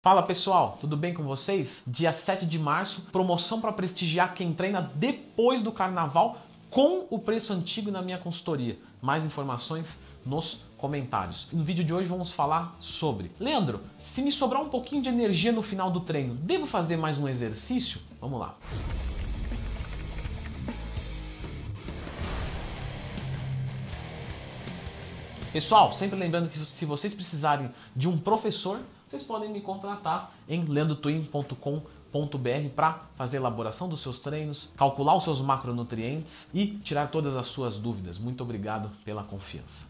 Fala pessoal, tudo bem com vocês? Dia 7 de março, promoção para prestigiar quem treina depois do carnaval com o preço antigo na minha consultoria. Mais informações nos comentários. No vídeo de hoje vamos falar sobre Leandro, se me sobrar um pouquinho de energia no final do treino, devo fazer mais um exercício? Vamos lá. Pessoal, sempre lembrando que se vocês precisarem de um professor, vocês podem me contratar em leandrotwin.com.br para fazer elaboração dos seus treinos, calcular os seus macronutrientes e tirar todas as suas dúvidas. Muito obrigado pela confiança.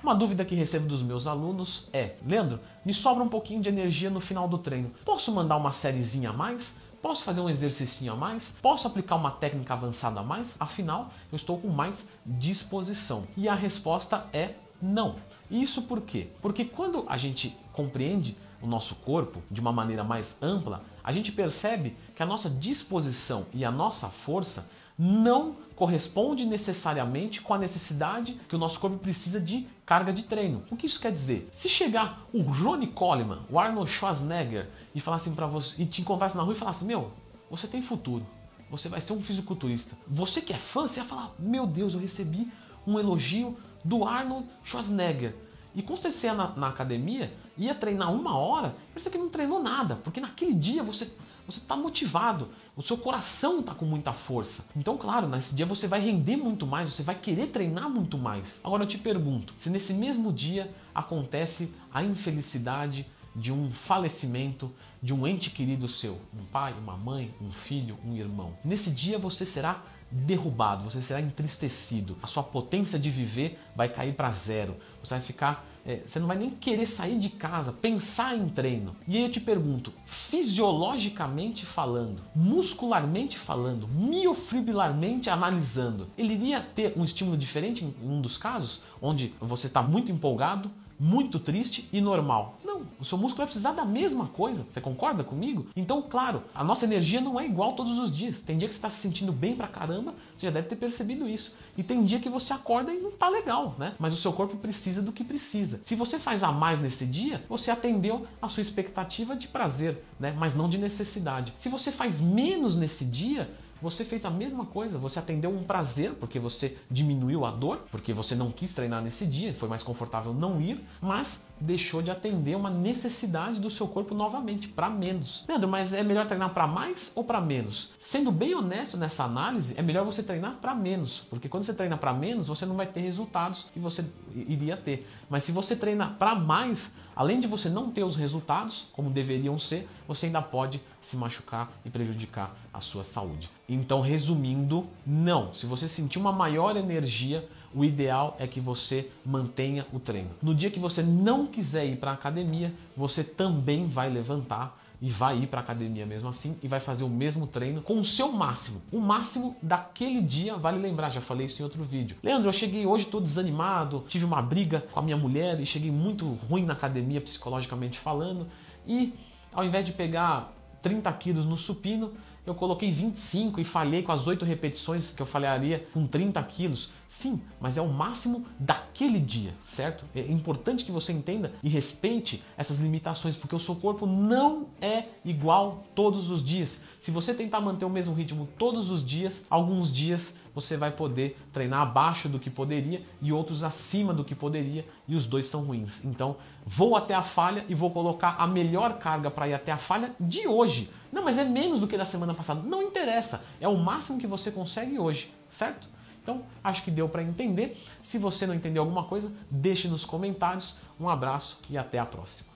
Uma dúvida que recebo dos meus alunos é: Leandro, me sobra um pouquinho de energia no final do treino. Posso mandar uma sériezinha a mais? Posso fazer um exercício a mais? Posso aplicar uma técnica avançada a mais? Afinal, eu estou com mais disposição. E a resposta é não. Isso por quê? Porque quando a gente compreende o nosso corpo de uma maneira mais ampla, a gente percebe que a nossa disposição e a nossa força não corresponde necessariamente com a necessidade que o nosso corpo precisa de carga de treino. O que isso quer dizer? Se chegar o Ronnie Coleman, o Arnold Schwarzenegger e falasse para você e te encontrasse na rua e falasse: "Meu, você tem futuro. Você vai ser um fisiculturista". Você que é fã, você ia falar: "Meu Deus, eu recebi um elogio do Arnold Schwarzenegger. E quando você na, na, academia, ia treinar uma hora, você que não treinou nada, porque naquele dia você você está motivado, o seu coração está com muita força. Então, claro, nesse dia você vai render muito mais, você vai querer treinar muito mais. Agora eu te pergunto, se nesse mesmo dia acontece a infelicidade de um falecimento de um ente querido seu, um pai, uma mãe, um filho, um irmão. Nesse dia você será derrubado, você será entristecido, a sua potência de viver vai cair para zero, você vai ficar, é, você não vai nem querer sair de casa, pensar em treino. E aí eu te pergunto, fisiologicamente falando, muscularmente falando, miofibrilarmente analisando, ele iria ter um estímulo diferente em um dos casos, onde você está muito empolgado, muito triste e normal. Não, o seu músculo vai precisar da mesma coisa. Você concorda comigo? Então, claro, a nossa energia não é igual todos os dias. Tem dia que você está se sentindo bem pra caramba, você já deve ter percebido isso. E tem dia que você acorda e não tá legal, né? Mas o seu corpo precisa do que precisa. Se você faz a mais nesse dia, você atendeu a sua expectativa de prazer, né? Mas não de necessidade. Se você faz menos nesse dia, você fez a mesma coisa, você atendeu um prazer porque você diminuiu a dor, porque você não quis treinar nesse dia, foi mais confortável não ir, mas deixou de atender uma necessidade do seu corpo novamente, para menos. Leandro, mas é melhor treinar para mais ou para menos? Sendo bem honesto nessa análise, é melhor você treinar para menos, porque quando você treina para menos, você não vai ter resultados que você iria ter. Mas se você treina para mais, além de você não ter os resultados como deveriam ser, você ainda pode se machucar e prejudicar a sua saúde. Então, resumindo, não. Se você sentir uma maior energia, o ideal é que você mantenha o treino. No dia que você não quiser ir para a academia, você também vai levantar e vai ir para academia mesmo assim e vai fazer o mesmo treino com o seu máximo. O máximo daquele dia, vale lembrar, já falei isso em outro vídeo. Leandro, eu cheguei hoje todo desanimado, tive uma briga com a minha mulher e cheguei muito ruim na academia psicologicamente falando e ao invés de pegar 30 quilos no supino, eu coloquei 25 e falhei com as 8 repetições que eu falharia com 30 quilos. Sim, mas é o máximo daquele dia, certo? É importante que você entenda e respeite essas limitações, porque o seu corpo não é igual todos os dias. Se você tentar manter o mesmo ritmo todos os dias, alguns dias você vai poder treinar abaixo do que poderia e outros acima do que poderia, e os dois são ruins. Então, vou até a falha e vou colocar a melhor carga para ir até a falha de hoje. Não, mas é menos do que da semana passada. Não interessa, é o máximo que você consegue hoje, certo? Então, acho que deu para entender. Se você não entendeu alguma coisa, deixe nos comentários. Um abraço e até a próxima.